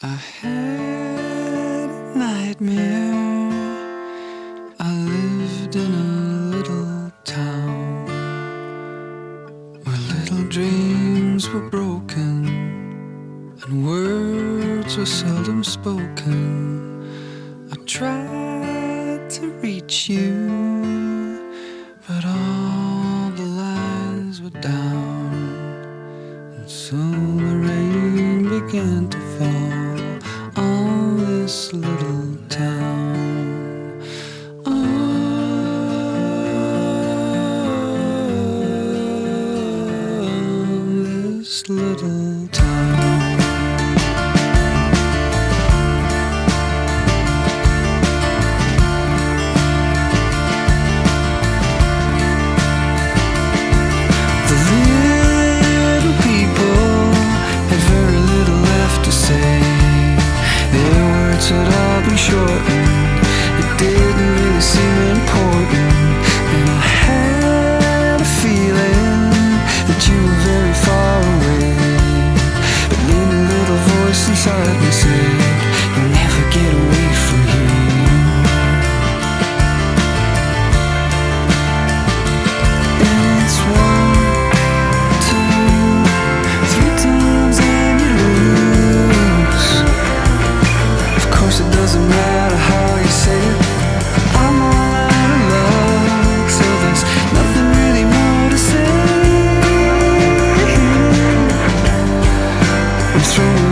I had a nightmare. I lived in a little town where little dreams were broken and words were seldom spoken. I tried to reach you, but all the lines were down, and soon the rain began to fall this little town. On this little town. Inside said, You'll never get away from here. Doesn't matter how you say it. I'm all out of luck, so there's nothing really more to say. I'm away.